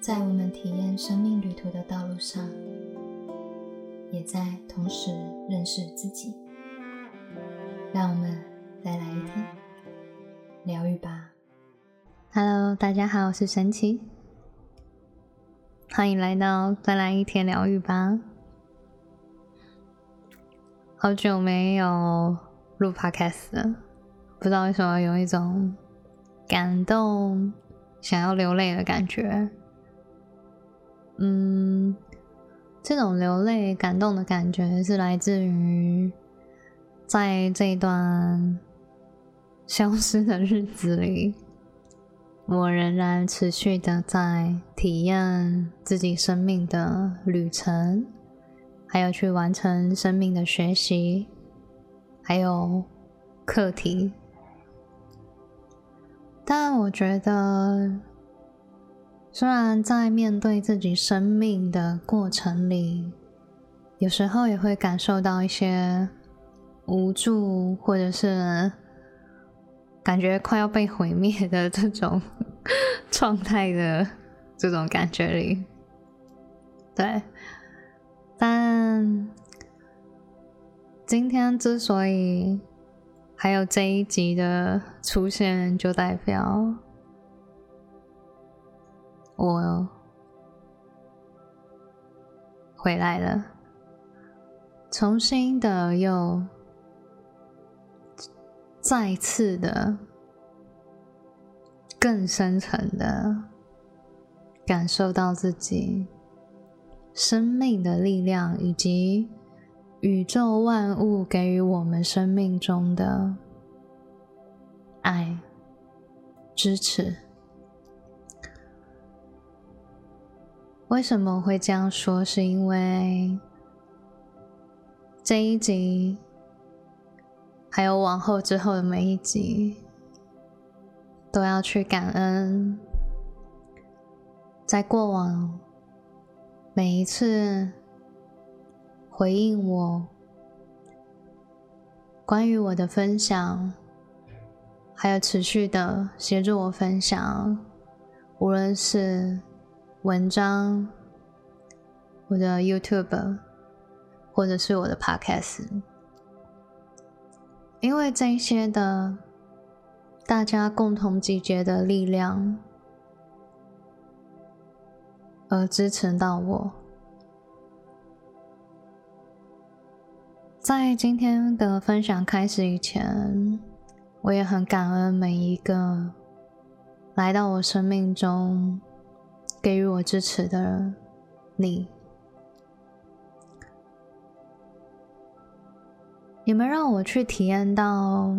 在我们体验生命旅途的道路上，也在同时认识自己。让我们再来一天疗愈吧。Hello，大家好，我是神奇，欢迎来到再来一天疗愈吧。好久没有录 Podcast 了，不知道为什么有一种感动、想要流泪的感觉。嗯，这种流泪、感动的感觉是来自于在这段消失的日子里，我仍然持续的在体验自己生命的旅程，还有去完成生命的学习，还有课题。但我觉得。虽然在面对自己生命的过程里，有时候也会感受到一些无助，或者是感觉快要被毁灭的这种 状态的这种感觉里，对。但今天之所以还有这一集的出现，就代表。我回来了，重新的又再次的更深层的感受到自己生命的力量，以及宇宙万物给予我们生命中的爱、支持。为什么会这样说？是因为这一集，还有往后之后的每一集，都要去感恩，在过往每一次回应我关于我的分享，还有持续的协助我分享，无论是。文章，我的 YouTube，或者是我的 Podcast，因为这些的大家共同集结的力量，而支持到我。在今天的分享开始以前，我也很感恩每一个来到我生命中。给予我支持的你，你们让我去体验到，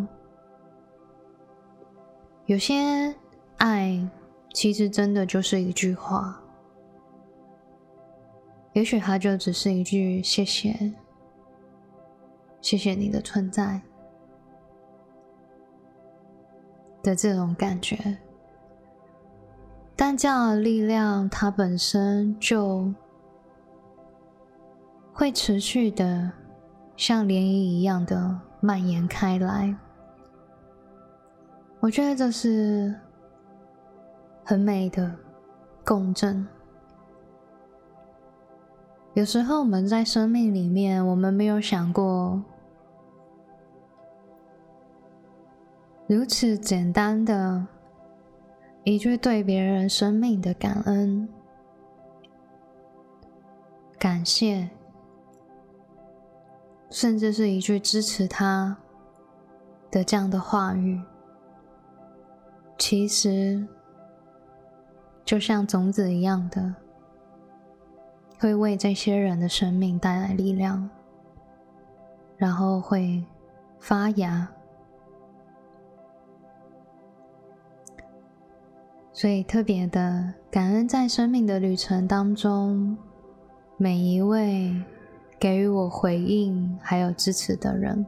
有些爱其实真的就是一句话，也许它就只是一句谢谢，谢谢你的存在的这种感觉。但这样的力量，它本身就会持续的像涟漪一样的蔓延开来。我觉得这是很美的共振。有时候我们在生命里面，我们没有想过如此简单的。一句对别人生命的感恩、感谢，甚至是一句支持他的这样的话语，其实就像种子一样的，会为这些人的生命带来力量，然后会发芽。所以特别的感恩，在生命的旅程当中，每一位给予我回应还有支持的人。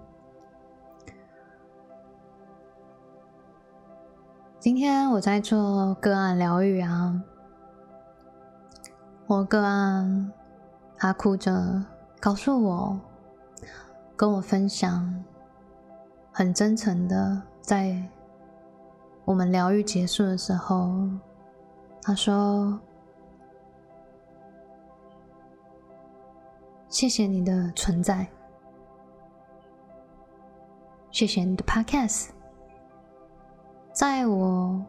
今天我在做个案疗愈啊，我个案他哭着告诉我，跟我分享，很真诚的在。我们疗愈结束的时候，他说：「谢谢你的存在，谢谢你的 Podcast。」在我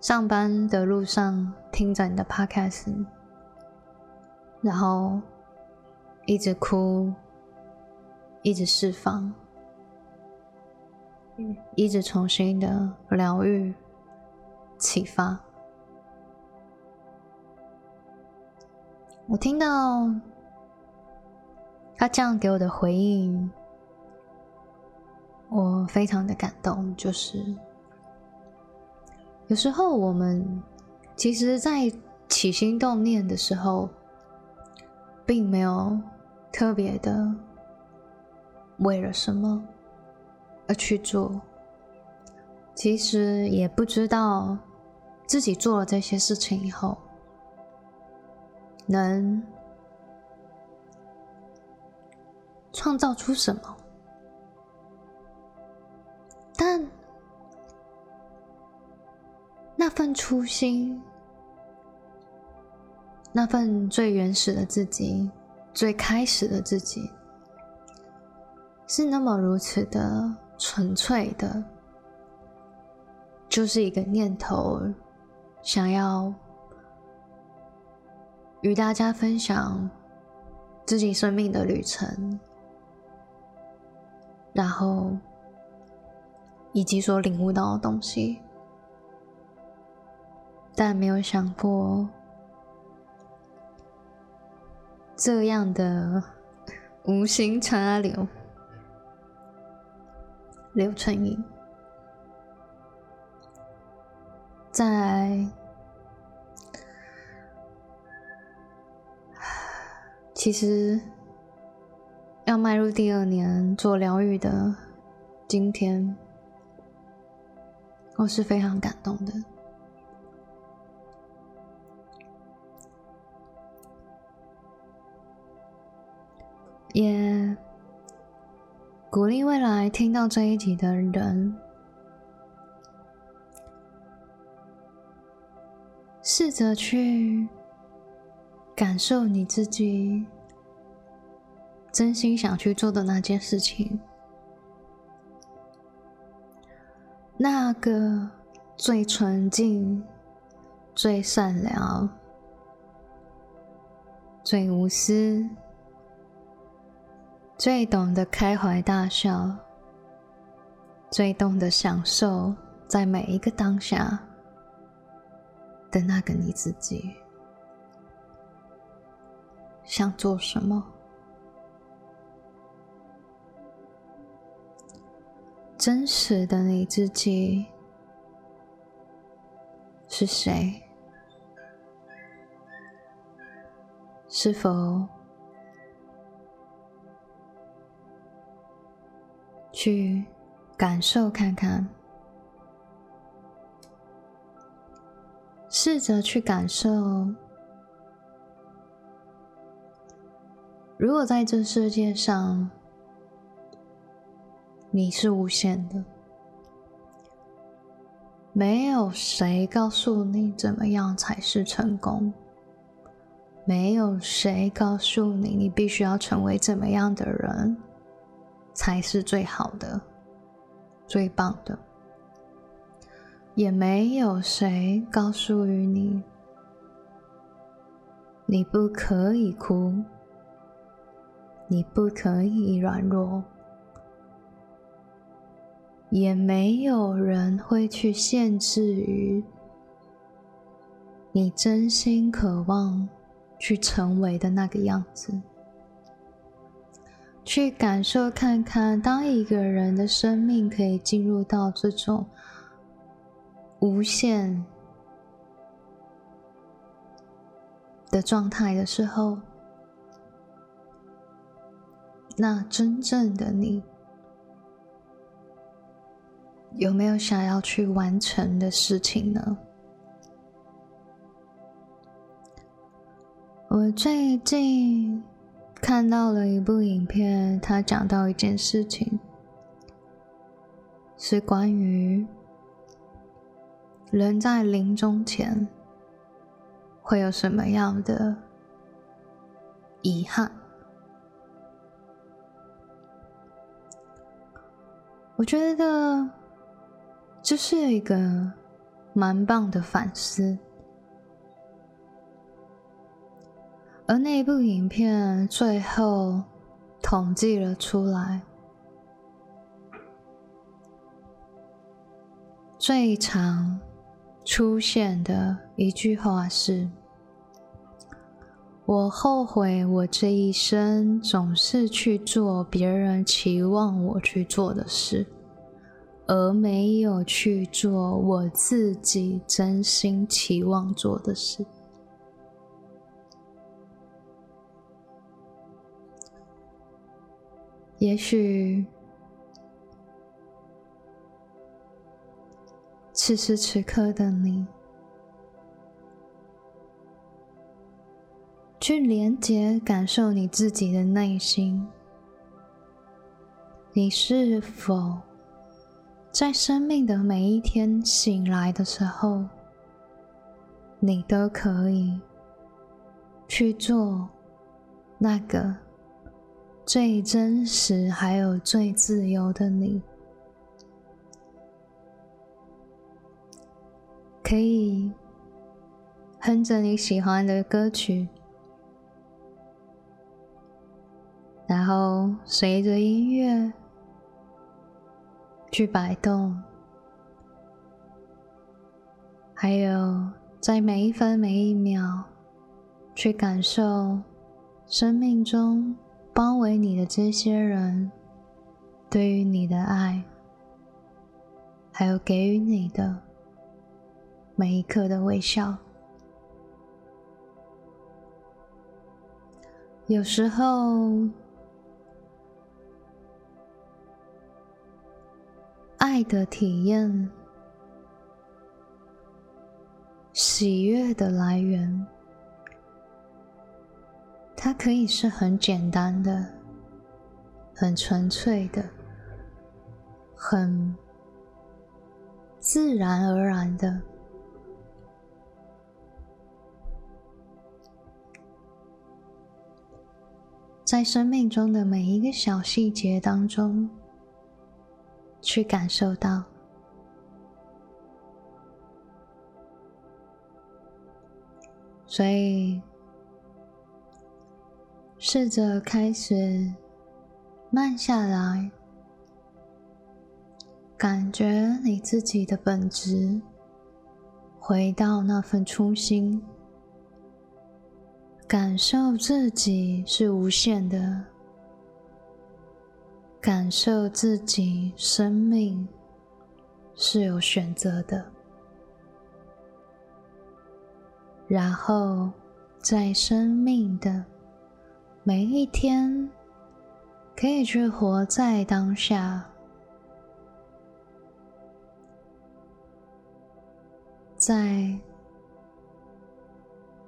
上班的路上听着你的 Podcast，然后一直哭，一直释放。一直重新的疗愈、启发。我听到他这样给我的回应，我非常的感动。就是有时候我们其实，在起心动念的时候，并没有特别的为了什么而去做，其实也不知道自己做了这些事情以后。能创造出什么？但那份初心，那份最原始的自己，最开始的自己，是那么如此的纯粹的，就是一个念头，想要。与大家分享自己生命的旅程，然后以及所领悟到的东西，但没有想过这样的无心插柳刘春英在。其实，要迈入第二年做疗愈的今天，我是非常感动的，也鼓励未来听到这一集的人，试着去。感受你自己真心想去做的那件事情，那个最纯净、最善良、最无私、最懂得开怀大笑、最懂得享受在每一个当下的那个你自己。想做什么？真实的你自己是谁？是否去感受看看？试着去感受。如果在这世界上，你是无限的，没有谁告诉你怎么样才是成功，没有谁告诉你你必须要成为怎么样的人才是最好的、最棒的，也没有谁告诉于你你不可以哭。你不可以软弱，也没有人会去限制于你真心渴望去成为的那个样子。去感受看看，当一个人的生命可以进入到这种无限的状态的时候。那真正的你，有没有想要去完成的事情呢？我最近看到了一部影片，它讲到一件事情，是关于人在临终前会有什么样的遗憾。我觉得这是一个蛮棒的反思，而那部影片最后统计了出来，最常出现的一句话是：“我后悔我这一生总是去做别人期望我去做的事。”而没有去做我自己真心期望做的事。也许此时此刻的你，去连接、感受你自己的内心，你是否？在生命的每一天醒来的时候，你都可以去做那个最真实还有最自由的你，可以哼着你喜欢的歌曲，然后随着音乐。去摆动，还有在每一分每一秒，去感受生命中包围你的这些人对于你的爱，还有给予你的每一刻的微笑。有时候。爱的体验，喜悦的来源，它可以是很简单的、很纯粹的、很自然而然的，在生命中的每一个小细节当中。去感受到，所以试着开始慢下来，感觉你自己的本质，回到那份初心，感受自己是无限的。感受自己生命是有选择的，然后在生命的每一天，可以去活在当下，在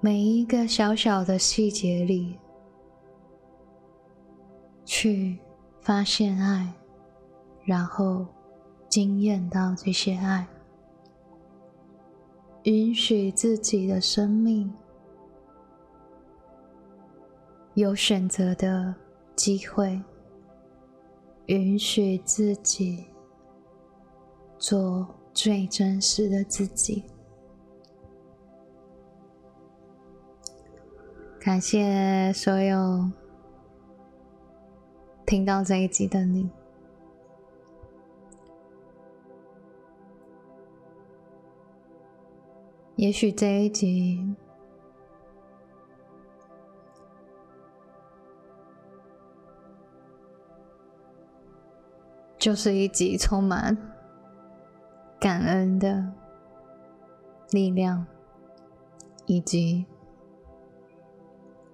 每一个小小的细节里去。发现爱，然后惊艳到这些爱，允许自己的生命有选择的机会，允许自己做最真实的自己。感谢所有。听到这一集的你，也许这一集就是一集充满感恩的力量，以及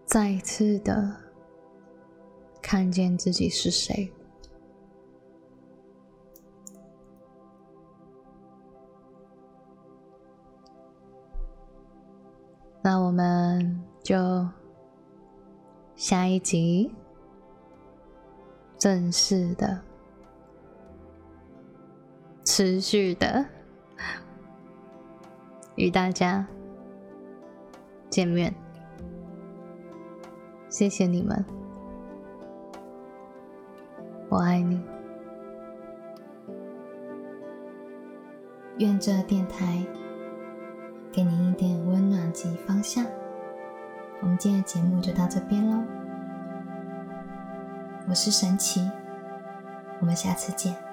再次的。看见自己是谁，那我们就下一集正式的、持续的与大家见面。谢谢你们，我爱你。愿这电台给你一点温暖及方向。我们今天的节目就到这边喽，我是神奇，我们下次见。